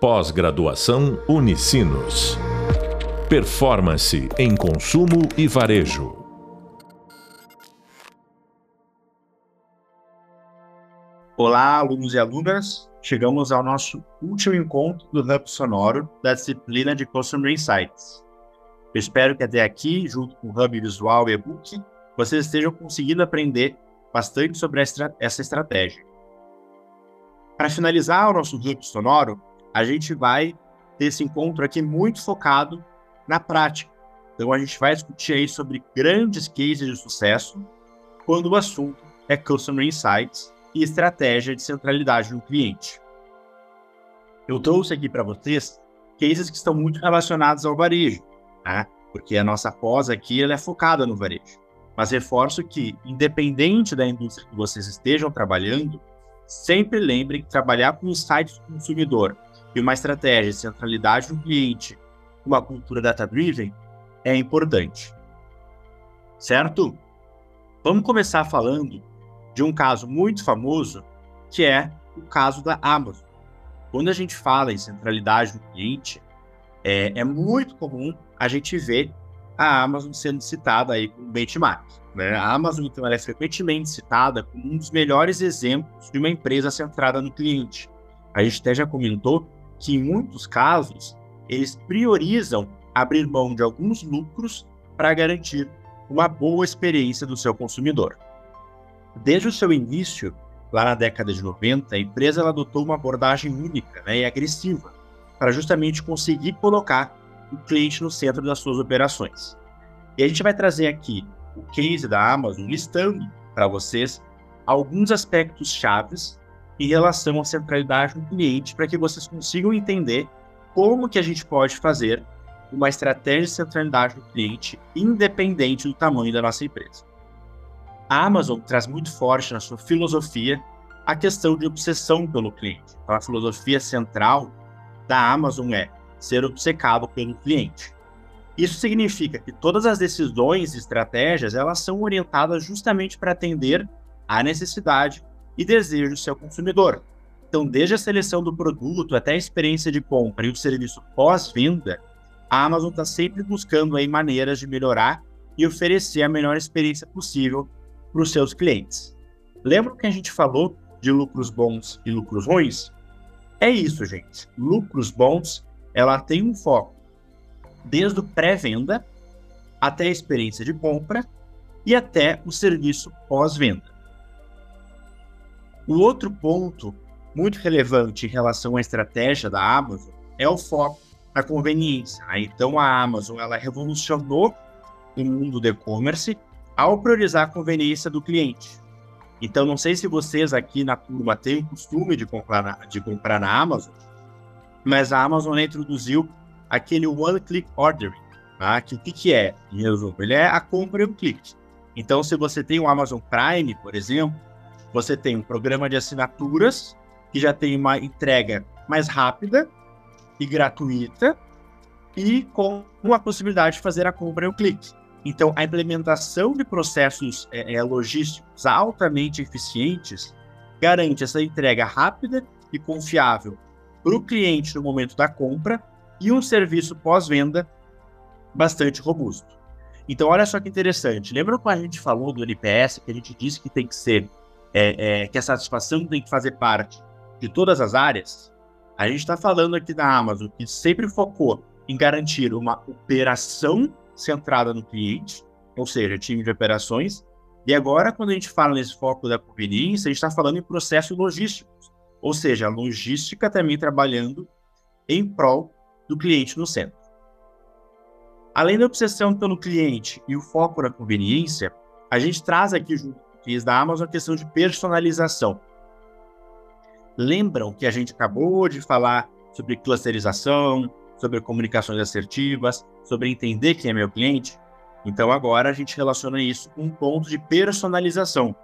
Pós-graduação Unicinos. Performance em consumo e varejo. Olá, alunos e alunas. Chegamos ao nosso último encontro do Hub Sonoro da disciplina de Customer Insights. Eu espero que até aqui, junto com o Hub Visual e e-book, vocês estejam conseguindo aprender bastante sobre essa estratégia. Para finalizar o nosso Hub Sonoro, a gente vai ter esse encontro aqui muito focado na prática. Então, a gente vai discutir aí sobre grandes cases de sucesso quando o assunto é Customer Insights e estratégia de centralidade no cliente. Eu trouxe aqui para vocês cases que estão muito relacionados ao varejo, né? porque a nossa pós aqui ela é focada no varejo. Mas reforço que, independente da indústria que vocês estejam trabalhando, sempre lembrem que trabalhar com site do consumidor e uma estratégia de centralidade no cliente, uma cultura data-driven, é importante. Certo? Vamos começar falando de um caso muito famoso, que é o caso da Amazon. Quando a gente fala em centralidade do cliente, é, é muito comum a gente ver a Amazon sendo citada aí como benchmark. Né? A Amazon, então, ela é frequentemente citada como um dos melhores exemplos de uma empresa centrada no cliente. A gente até já comentou que, em muitos casos, eles priorizam abrir mão de alguns lucros para garantir uma boa experiência do seu consumidor. Desde o seu início, lá na década de 90, a empresa adotou uma abordagem única né, e agressiva para justamente conseguir colocar o cliente no centro das suas operações. E a gente vai trazer aqui o case da Amazon listando para vocês alguns aspectos chaves em relação à centralidade do cliente para que vocês consigam entender como que a gente pode fazer uma estratégia de centralidade do cliente independente do tamanho da nossa empresa. A Amazon traz muito forte na sua filosofia a questão de obsessão pelo cliente. Então, a filosofia central da Amazon é ser obcecado pelo cliente. Isso significa que todas as decisões e estratégias elas são orientadas justamente para atender à necessidade e desejo do seu consumidor. Então, desde a seleção do produto até a experiência de compra e o serviço pós-venda, a Amazon está sempre buscando aí maneiras de melhorar e oferecer a melhor experiência possível para os seus clientes. Lembra que a gente falou de lucros bons e lucros ruins? É isso, gente. Lucros bons ela tem um foco desde o pré-venda até a experiência de compra e até o serviço pós-venda. O outro ponto muito relevante em relação à estratégia da Amazon é o foco na conveniência. Né? Então a Amazon ela revolucionou o mundo do e-commerce ao priorizar a conveniência do cliente. Então não sei se vocês aqui na turma têm o costume de comprar na, de comprar na Amazon, mas a Amazon introduziu aquele one-click ordering. Tá? Que o que, que é, em resumo? Ele é a compra em um clique. Então, se você tem o Amazon Prime, por exemplo, você tem um programa de assinaturas que já tem uma entrega mais rápida e gratuita e com a possibilidade de fazer a compra em um clique. Então, a implementação de processos é, é, logísticos altamente eficientes garante essa entrega rápida e confiável para o cliente no momento da compra e um serviço pós-venda bastante robusto. Então, olha só que interessante. Lembra quando a gente falou do NPS, que a gente disse que tem que ser, é, é, que a satisfação tem que fazer parte de todas as áreas? A gente está falando aqui da Amazon, que sempre focou em garantir uma operação centrada no cliente, ou seja, time de operações. E agora, quando a gente fala nesse foco da conveniência, a gente está falando em processos logísticos. Ou seja, a logística também trabalhando em prol do cliente no centro. Além da obsessão pelo cliente e o foco na conveniência, a gente traz aqui junto o da Amazon a questão de personalização. Lembram que a gente acabou de falar sobre clusterização, sobre comunicações assertivas, sobre entender quem é meu cliente? Então agora a gente relaciona isso com um ponto de personalização,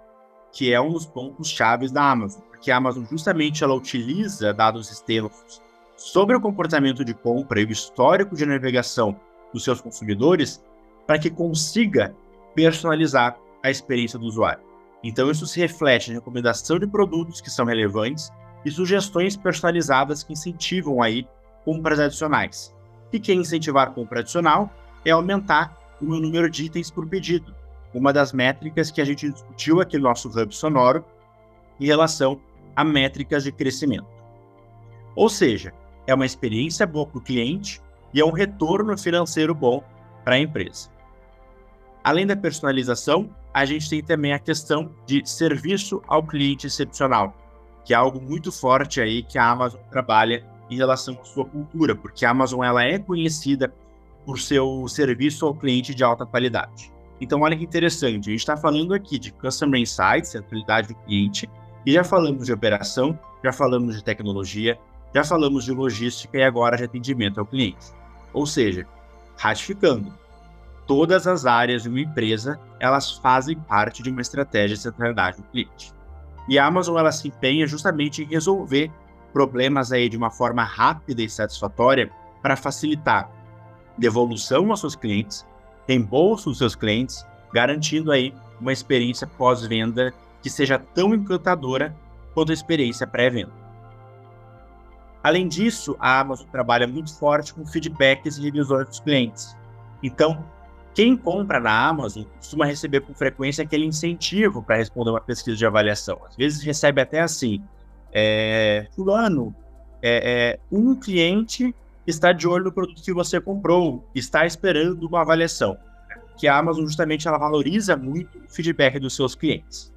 que é um dos pontos chaves da Amazon que a Amazon justamente ela utiliza dados externos sobre o comportamento de compra e o histórico de navegação dos seus consumidores para que consiga personalizar a experiência do usuário. Então isso se reflete na recomendação de produtos que são relevantes e sugestões personalizadas que incentivam aí compras adicionais. E quem incentivar compra adicional é aumentar o número de itens por pedido, uma das métricas que a gente discutiu aqui no nosso Hub Sonoro em relação a métricas de crescimento. Ou seja, é uma experiência boa para o cliente e é um retorno financeiro bom para a empresa. Além da personalização, a gente tem também a questão de serviço ao cliente excepcional, que é algo muito forte aí que a Amazon trabalha em relação à sua cultura, porque a Amazon ela é conhecida por seu serviço ao cliente de alta qualidade. Então, olha que interessante, a gente está falando aqui de Customer Insights, centralidade do cliente, e já falamos de operação, já falamos de tecnologia, já falamos de logística e agora de atendimento ao cliente. Ou seja, ratificando, todas as áreas de uma empresa, elas fazem parte de uma estratégia de centralidade do cliente. E a Amazon ela se empenha justamente em resolver problemas aí de uma forma rápida e satisfatória para facilitar devolução aos seus clientes, reembolso dos seus clientes, garantindo aí uma experiência pós-venda que seja tão encantadora quanto a experiência pré-venda. Além disso, a Amazon trabalha muito forte com feedbacks e revisões dos clientes. Então, quem compra na Amazon costuma receber com frequência aquele incentivo para responder uma pesquisa de avaliação. Às vezes recebe até assim: é, Fulano, é, é, um cliente está de olho no produto que você comprou, está esperando uma avaliação. Que a Amazon justamente ela valoriza muito o feedback dos seus clientes.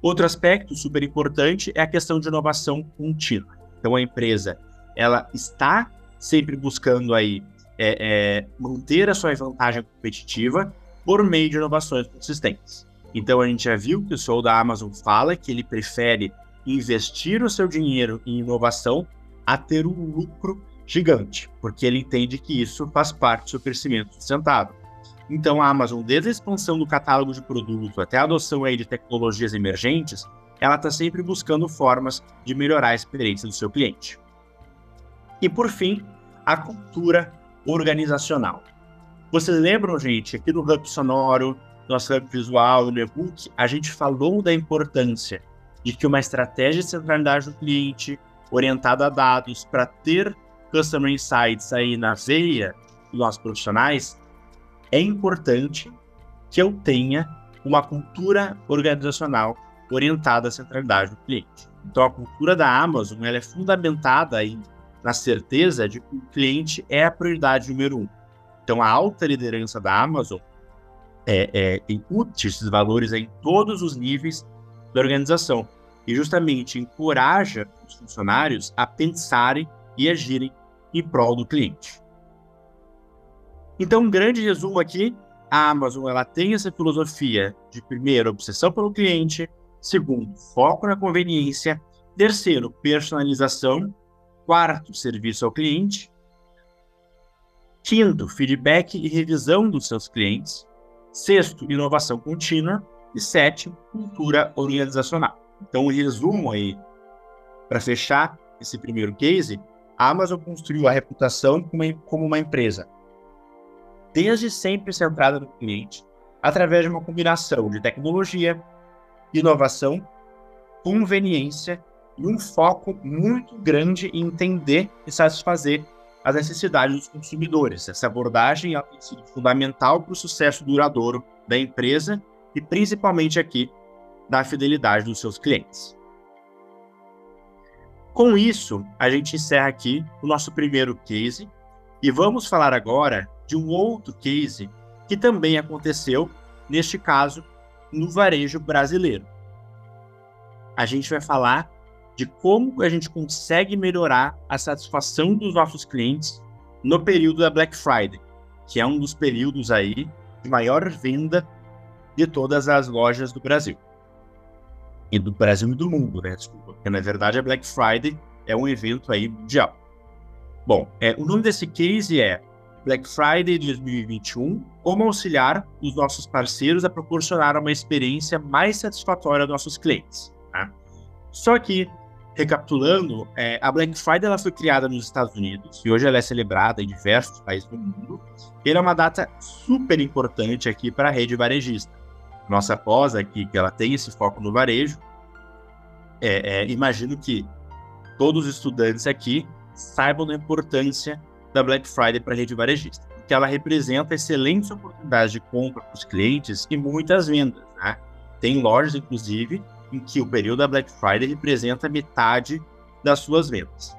Outro aspecto super importante é a questão de inovação contínua. Então a empresa ela está sempre buscando aí é, é, manter a sua vantagem competitiva por meio de inovações consistentes. Então a gente já viu que o CEO da Amazon fala que ele prefere investir o seu dinheiro em inovação a ter um lucro gigante, porque ele entende que isso faz parte do seu crescimento sustentável. Então a Amazon, desde a expansão do catálogo de produtos até a adoção aí de tecnologias emergentes, ela está sempre buscando formas de melhorar a experiência do seu cliente. E por fim, a cultura organizacional. Vocês lembram, gente, aqui no Hub Sonoro, nosso Hub Visual, no e-book, a gente falou da importância de que uma estratégia de centralidade do cliente, orientada a dados para ter Customer Insights aí na veia dos nossos profissionais, é importante que eu tenha uma cultura organizacional orientada à centralidade do cliente. Então, a cultura da Amazon ela é fundamentada aí na certeza de que o cliente é a prioridade número um. Então, a alta liderança da Amazon é, é, incute esses valores em todos os níveis da organização. E justamente encoraja os funcionários a pensarem e agirem em prol do cliente. Então, um grande resumo aqui, a Amazon ela tem essa filosofia de primeiro, obsessão pelo cliente, segundo, foco na conveniência, terceiro, personalização, quarto, serviço ao cliente, quinto, feedback e revisão dos seus clientes, sexto, inovação contínua e sétimo, cultura organizacional. Então, um resumo aí, para fechar esse primeiro case, a Amazon construiu a reputação como uma empresa desde sempre centrada no cliente, através de uma combinação de tecnologia, inovação, conveniência e um foco muito grande em entender e satisfazer as necessidades dos consumidores. Essa abordagem tem sido fundamental para o sucesso duradouro da empresa e principalmente aqui da fidelidade dos seus clientes. Com isso, a gente encerra aqui o nosso primeiro case e vamos falar agora de um outro case que também aconteceu, neste caso, no varejo brasileiro. A gente vai falar de como a gente consegue melhorar a satisfação dos nossos clientes no período da Black Friday, que é um dos períodos aí de maior venda de todas as lojas do Brasil. E do Brasil e do mundo, né? Desculpa, porque na verdade a Black Friday é um evento aí mundial. Bom, é, o nome desse case é Black Friday 2021, como auxiliar os nossos parceiros a proporcionar uma experiência mais satisfatória aos nossos clientes. Tá? Só que, recapitulando, é, a Black Friday ela foi criada nos Estados Unidos e hoje ela é celebrada em diversos países do mundo. E ela é uma data super importante aqui para a rede varejista. Nossa pós aqui, que ela tem esse foco no varejo, é, é, imagino que todos os estudantes aqui saibam da importância da Black Friday para a rede varejista, porque ela representa excelentes oportunidades de compra para os clientes e muitas vendas. Né? Tem lojas, inclusive, em que o período da Black Friday representa metade das suas vendas.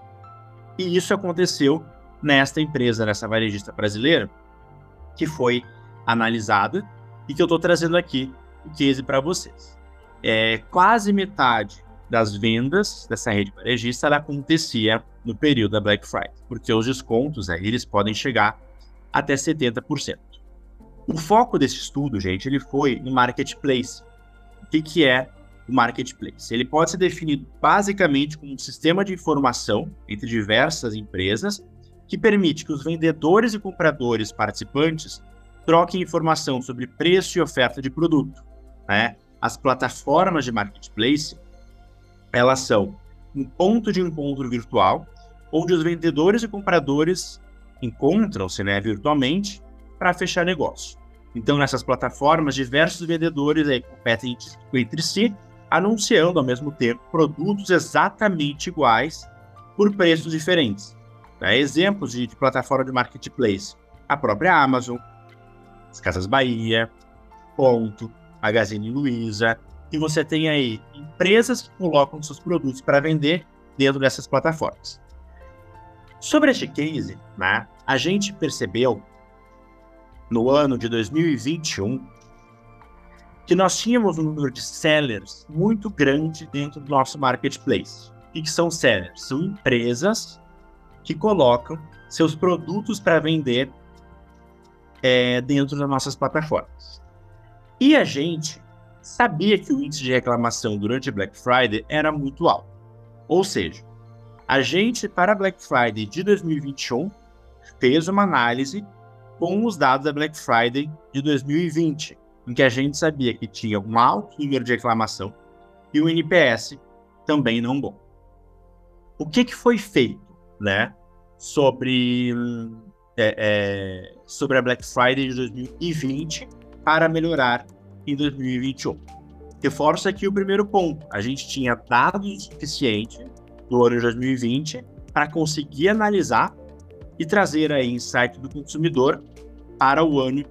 E isso aconteceu nesta empresa, nessa varejista brasileira, que foi analisada e que eu estou trazendo aqui o case para vocês. É, quase metade das vendas dessa rede varejista acontecia no período da Black Friday, porque os descontos aí, eles podem chegar até 70%. O foco desse estudo, gente, ele foi no marketplace. O que, que é o marketplace? Ele pode ser definido basicamente como um sistema de informação entre diversas empresas que permite que os vendedores e compradores participantes troquem informação sobre preço e oferta de produto. Né? As plataformas de marketplace elas são um ponto de encontro virtual onde os vendedores e compradores encontram-se né, virtualmente para fechar negócio. Então, nessas plataformas, diversos vendedores aí competem entre si, anunciando ao mesmo tempo produtos exatamente iguais por preços diferentes. Né? Exemplos de, de plataforma de marketplace: a própria Amazon, as Casas Bahia, Ponto, Magazine Luiza, e você tem aí empresas que colocam seus produtos para vender dentro dessas plataformas. Sobre este case, né, a gente percebeu no ano de 2021 que nós tínhamos um número de sellers muito grande dentro do nosso marketplace. O que são sellers? São empresas que colocam seus produtos para vender é, dentro das nossas plataformas. E a gente sabia que o índice de reclamação durante Black Friday era muito alto. Ou seja, a gente, para Black Friday de 2021, fez uma análise com os dados da Black Friday de 2020, em que a gente sabia que tinha um alto número de reclamação e o NPS também não bom. O que, que foi feito, né, sobre, é, é, sobre a Black Friday de 2020 para melhorar em 2021. Reforço aqui o primeiro ponto. A gente tinha dados suficientes do ano de 2020 para conseguir analisar e trazer aí insight do consumidor para o ano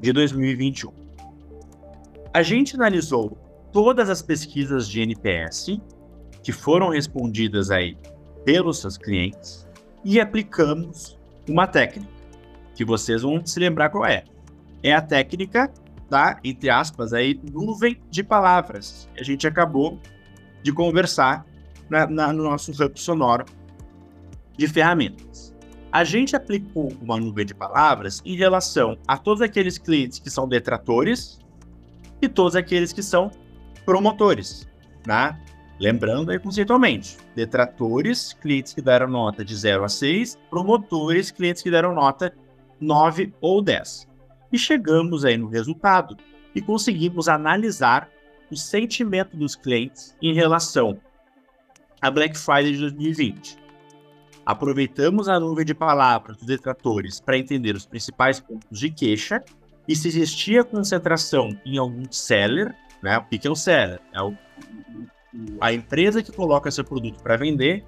de 2021. A gente analisou todas as pesquisas de NPS que foram respondidas aí pelos seus clientes e aplicamos uma técnica que vocês vão se lembrar qual é. É a técnica da, entre aspas, aí, nuvem de palavras. A gente acabou de conversar na, na, no nosso hub sonoro de ferramentas. A gente aplicou uma nuvem de palavras em relação a todos aqueles clientes que são detratores e todos aqueles que são promotores, né? Lembrando aí conceitualmente, detratores, clientes que deram nota de 0 a 6, promotores, clientes que deram nota 9 ou 10 e chegamos aí no resultado e conseguimos analisar o sentimento dos clientes em relação à Black Friday de 2020. Aproveitamos a nuvem de palavras dos detratores para entender os principais pontos de queixa e se existia concentração em algum seller, né? O que é o seller? É o, a empresa que coloca seu produto para vender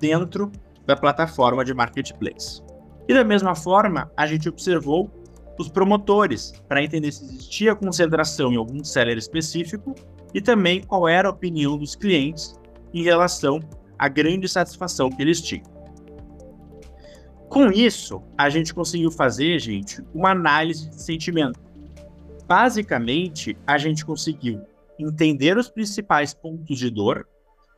dentro da plataforma de marketplace. E da mesma forma, a gente observou os promotores, para entender se existia concentração em algum seller específico e também qual era a opinião dos clientes em relação à grande satisfação que eles tinham. Com isso, a gente conseguiu fazer, gente, uma análise de sentimento. Basicamente, a gente conseguiu entender os principais pontos de dor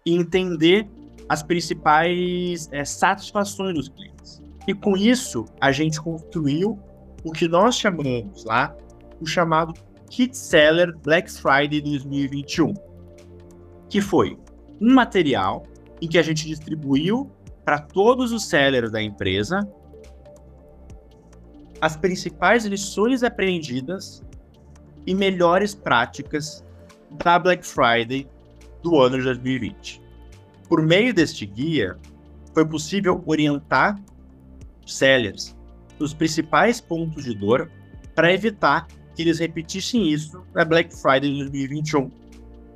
e entender as principais é, satisfações dos clientes. E com isso, a gente construiu o que nós chamamos lá o chamado Kit Seller Black Friday 2021, que foi um material em que a gente distribuiu para todos os sellers da empresa as principais lições aprendidas e melhores práticas da Black Friday do ano de 2020. Por meio deste guia, foi possível orientar sellers os principais pontos de dor para evitar que eles repetissem isso na Black Friday de 2021.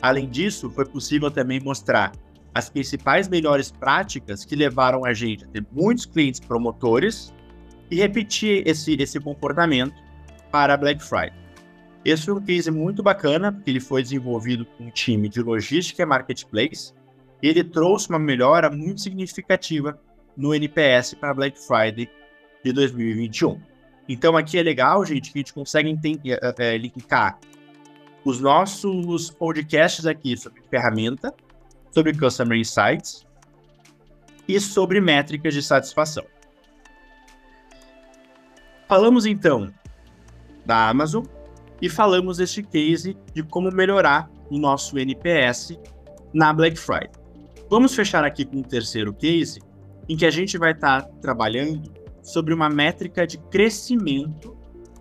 Além disso, foi possível também mostrar as principais melhores práticas que levaram a gente a ter muitos clientes promotores e repetir esse, esse comportamento para a Black Friday. Esse foi um case muito bacana, porque ele foi desenvolvido com um time de logística e marketplace, e ele trouxe uma melhora muito significativa no NPS para a Black Friday de 2021. Então aqui é legal, gente, que a gente consegue é, linkar os nossos podcasts aqui sobre ferramenta, sobre Customer Insights e sobre métricas de satisfação. Falamos então da Amazon e falamos deste case de como melhorar o nosso NPS na Black Friday. Vamos fechar aqui com um terceiro case em que a gente vai estar tá trabalhando sobre uma métrica de crescimento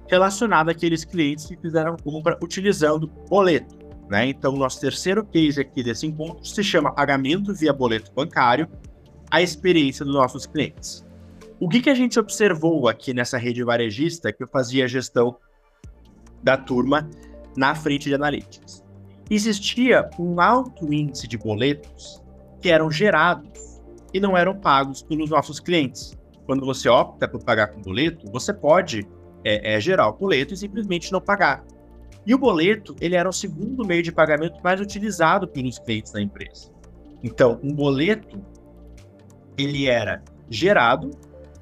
relacionada àqueles clientes que fizeram compra utilizando boleto. Né? Então, nosso terceiro case aqui desse encontro se chama Pagamento via Boleto Bancário, a experiência dos nossos clientes. O que, que a gente observou aqui nessa rede varejista que eu fazia a gestão da turma na frente de Analytics? Existia um alto índice de boletos que eram gerados e não eram pagos pelos nossos clientes. Quando você opta por pagar com boleto, você pode é, é, gerar o boleto e simplesmente não pagar. E o boleto, ele era o segundo meio de pagamento mais utilizado pelos clientes da empresa. Então, um boleto, ele era gerado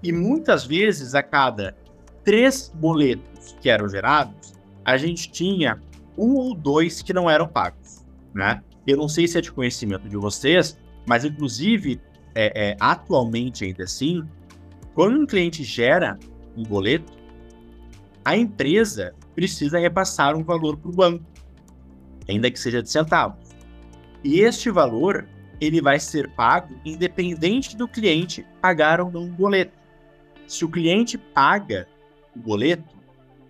e muitas vezes a cada três boletos que eram gerados, a gente tinha um ou dois que não eram pagos, né? Eu não sei se é de conhecimento de vocês, mas inclusive, é, é, atualmente ainda assim, quando um cliente gera um boleto, a empresa precisa repassar um valor para o banco, ainda que seja de centavos. E este valor ele vai ser pago independente do cliente pagar ou não o boleto. Se o cliente paga o boleto,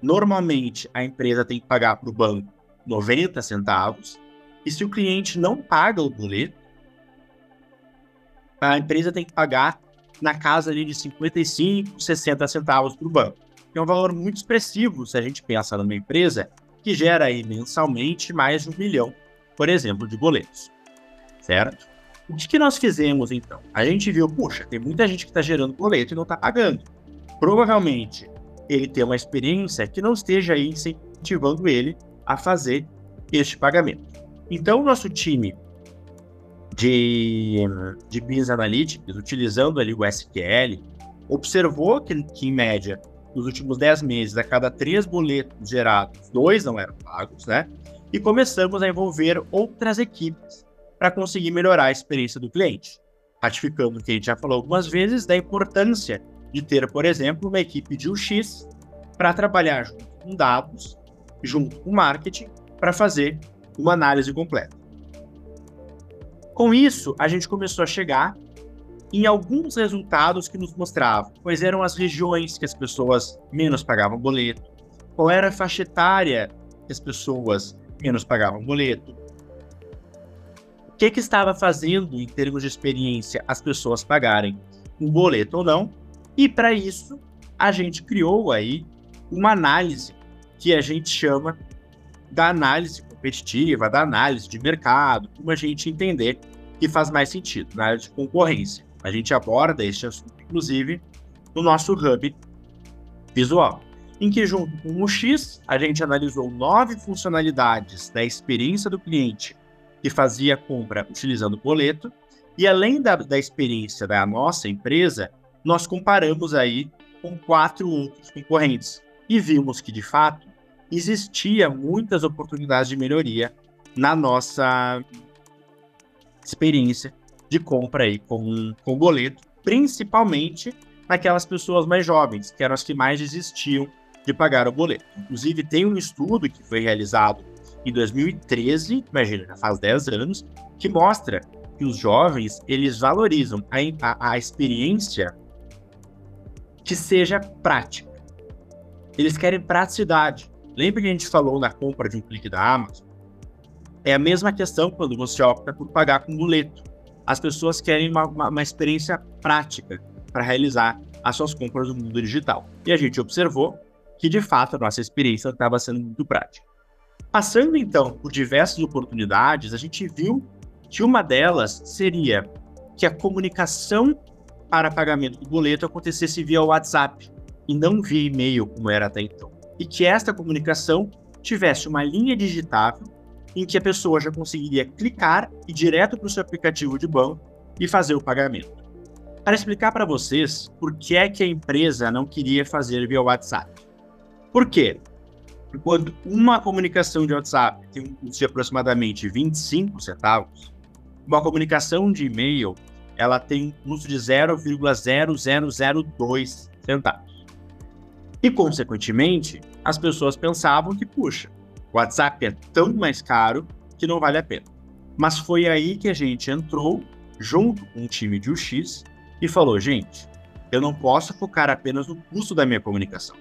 normalmente a empresa tem que pagar para o banco 90 centavos, e se o cliente não paga o boleto, a empresa tem que pagar na casa ali de 55, 60 centavos para o banco que é um valor muito expressivo se a gente pensa numa empresa que gera aí mensalmente mais de um milhão, por exemplo, de boletos, certo? O que, nós fizemos então? A gente viu, puxa, tem muita gente que está gerando boleto e não está pagando. Provavelmente ele tem uma experiência que não esteja aí incentivando ele a fazer este pagamento. Então, o nosso time de, de Business Analytics, utilizando ali o SQL, observou que, que em média nos últimos 10 meses, a cada três boletos gerados, dois não eram pagos, né? E começamos a envolver outras equipes para conseguir melhorar a experiência do cliente. Ratificando o que a gente já falou algumas vezes da importância de ter, por exemplo, uma equipe de UX para trabalhar junto com dados, junto com marketing, para fazer uma análise completa. Com isso, a gente começou a chegar em alguns resultados que nos mostravam. Quais eram as regiões que as pessoas menos pagavam boleto, qual era a faixa etária que as pessoas menos pagavam boleto, o que, que estava fazendo em termos de experiência as pessoas pagarem um boleto ou não, e para isso a gente criou aí uma análise que a gente chama da análise competitiva, da análise de mercado, como a gente entender que faz mais sentido na área de concorrência. A gente aborda este assunto, inclusive, no nosso hub visual, em que, junto com o X, a gente analisou nove funcionalidades da experiência do cliente que fazia a compra utilizando o boleto, e além da, da experiência da nossa empresa, nós comparamos aí com quatro outros concorrentes. E vimos que, de fato, existia muitas oportunidades de melhoria na nossa experiência de compra aí com, com boleto, principalmente naquelas pessoas mais jovens, que eram as que mais desistiam de pagar o boleto. Inclusive, tem um estudo que foi realizado em 2013, imagina, já faz 10 anos, que mostra que os jovens, eles valorizam a, a, a experiência que seja prática. Eles querem praticidade. Lembra que a gente falou na compra de um clique da Amazon? É a mesma questão quando você opta por pagar com boleto as pessoas querem uma, uma, uma experiência prática para realizar as suas compras no mundo digital. E a gente observou que, de fato, a nossa experiência estava sendo muito prática. Passando então por diversas oportunidades, a gente viu que uma delas seria que a comunicação para pagamento do boleto acontecesse via WhatsApp e não via e-mail, como era até então. E que esta comunicação tivesse uma linha digitável em que a pessoa já conseguiria clicar e direto para o seu aplicativo de banco e fazer o pagamento. Para explicar para vocês por que é que a empresa não queria fazer via WhatsApp. Por quê? Quando uma comunicação de WhatsApp tem um custo de aproximadamente 25 centavos, uma comunicação de e-mail ela tem um custo de 0,0002 centavos. E, consequentemente, as pessoas pensavam que, puxa, o WhatsApp é tão mais caro que não vale a pena. Mas foi aí que a gente entrou, junto com o time de UX, e falou: gente, eu não posso focar apenas no custo da minha comunicação.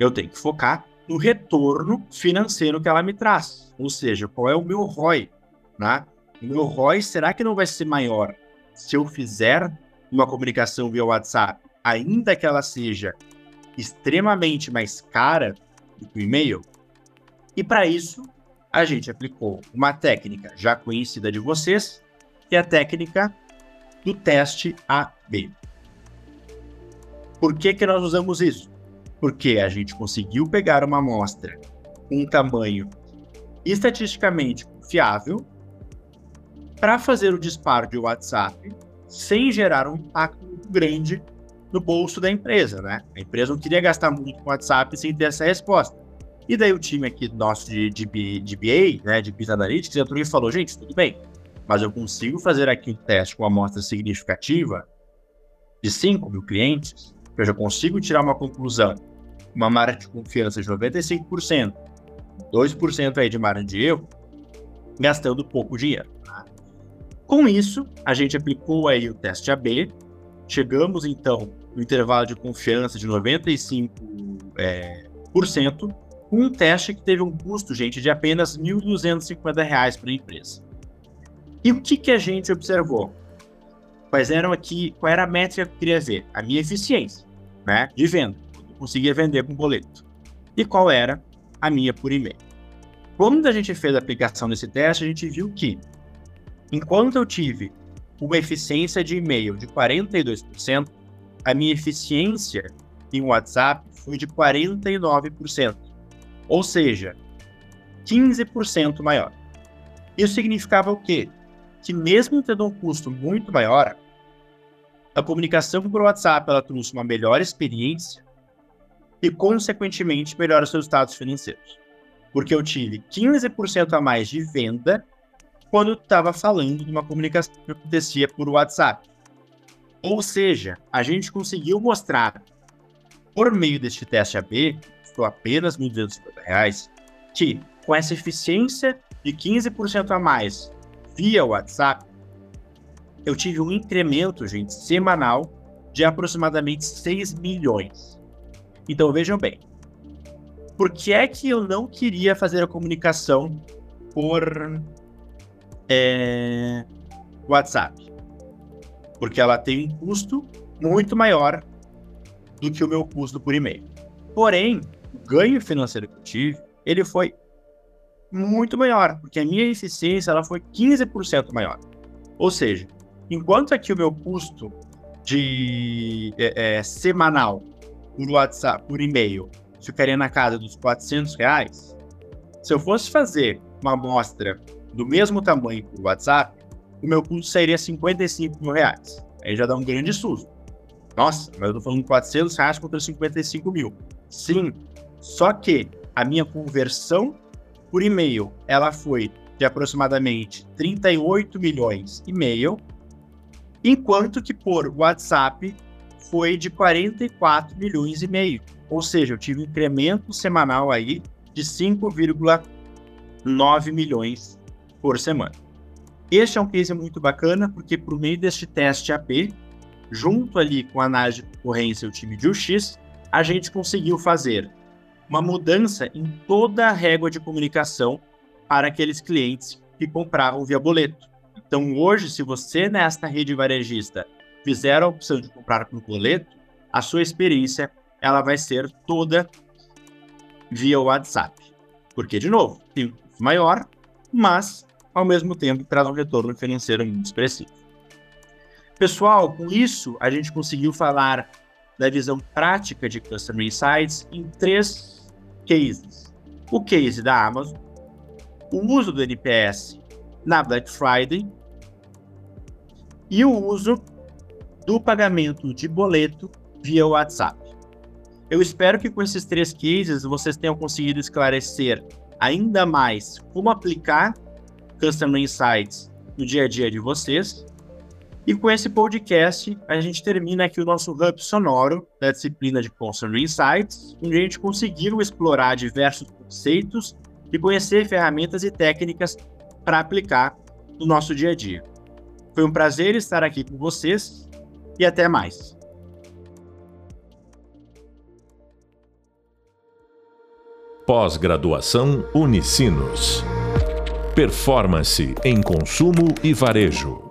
Eu tenho que focar no retorno financeiro que ela me traz. Ou seja, qual é o meu ROI. Né? O meu ROI será que não vai ser maior se eu fizer uma comunicação via WhatsApp, ainda que ela seja extremamente mais cara do que o e-mail? E para isso, a gente aplicou uma técnica já conhecida de vocês, que é a técnica do teste AB. Por que, que nós usamos isso? Porque a gente conseguiu pegar uma amostra com um tamanho estatisticamente confiável para fazer o disparo de WhatsApp sem gerar um impacto grande no bolso da empresa, né? A empresa não queria gastar muito com WhatsApp sem ter essa resposta. E daí o time aqui nosso de, de, de BA, né, de Business Analytics, entrou e falou, gente, tudo bem, mas eu consigo fazer aqui um teste com uma amostra significativa de 5 mil clientes, eu já consigo tirar uma conclusão, uma margem de confiança de 95%, 2% aí de margem de erro, gastando pouco dinheiro. Tá? Com isso, a gente aplicou aí o teste AB, chegamos então no intervalo de confiança de 95%, é, por cento, um teste que teve um custo, gente, de apenas R$ 1.250 para a empresa. E o que, que a gente observou? Quais eram aqui, qual era a métrica que eu queria ver? A minha eficiência, né, de venda. Eu conseguia vender com boleto. E qual era a minha por e-mail? Quando a gente fez a aplicação desse teste, a gente viu que, enquanto eu tive uma eficiência de e-mail de 42%, a minha eficiência em WhatsApp foi de 49%. Ou seja, 15% maior. Isso significava o quê? Que mesmo tendo um custo muito maior, a comunicação por WhatsApp ela trouxe uma melhor experiência e, consequentemente, melhores resultados financeiros. Porque eu tive 15% a mais de venda quando estava falando de uma comunicação que acontecia por WhatsApp. Ou seja, a gente conseguiu mostrar, por meio deste teste AB, custou apenas R$ 1.250, que com essa eficiência de 15% a mais via WhatsApp, eu tive um incremento, gente, semanal de aproximadamente 6 milhões. Então vejam bem, por que é que eu não queria fazer a comunicação por é, WhatsApp? Porque ela tem um custo muito maior do que o meu custo por e-mail. Porém, ganho financeiro que eu tive, ele foi muito maior, porque a minha eficiência ela foi 15% maior. Ou seja, enquanto aqui o meu custo de é, é, semanal por WhatsApp, por e-mail, ficaria na casa dos 400 reais, se eu fosse fazer uma amostra do mesmo tamanho por WhatsApp, o meu custo seria 55 mil reais. Aí já dá um grande susto. Nossa, mas eu tô falando 400 reais contra 55 mil. Sim, só que a minha conversão por e-mail, ela foi de aproximadamente 38 milhões e meio, enquanto que por WhatsApp foi de 44 milhões e meio. Ou seja, eu tive um incremento semanal aí de 5,9 milhões por semana. Este é um case muito bacana, porque por meio deste teste AP, junto ali com a análise de concorrência e o time de UX, a gente conseguiu fazer uma mudança em toda a régua de comunicação para aqueles clientes que compravam via boleto. Então, hoje, se você nesta rede varejista fizer a opção de comprar por boleto, a sua experiência ela vai ser toda via WhatsApp. Porque, de novo, tem maior, mas ao mesmo tempo traz um retorno financeiro muito expressivo. Pessoal, com isso a gente conseguiu falar da visão prática de Customer Insights em três cases. O case da Amazon, o uso do NPS na Black Friday e o uso do pagamento de boleto via WhatsApp. Eu espero que com esses três cases vocês tenham conseguido esclarecer ainda mais como aplicar Customer Insights no dia a dia de vocês. E com esse podcast, a gente termina aqui o nosso hub sonoro da disciplina de Customer Insights, onde a gente conseguiu explorar diversos conceitos e conhecer ferramentas e técnicas para aplicar no nosso dia a dia. Foi um prazer estar aqui com vocês e até mais. Pós-graduação Unicinos. Performance em consumo e varejo.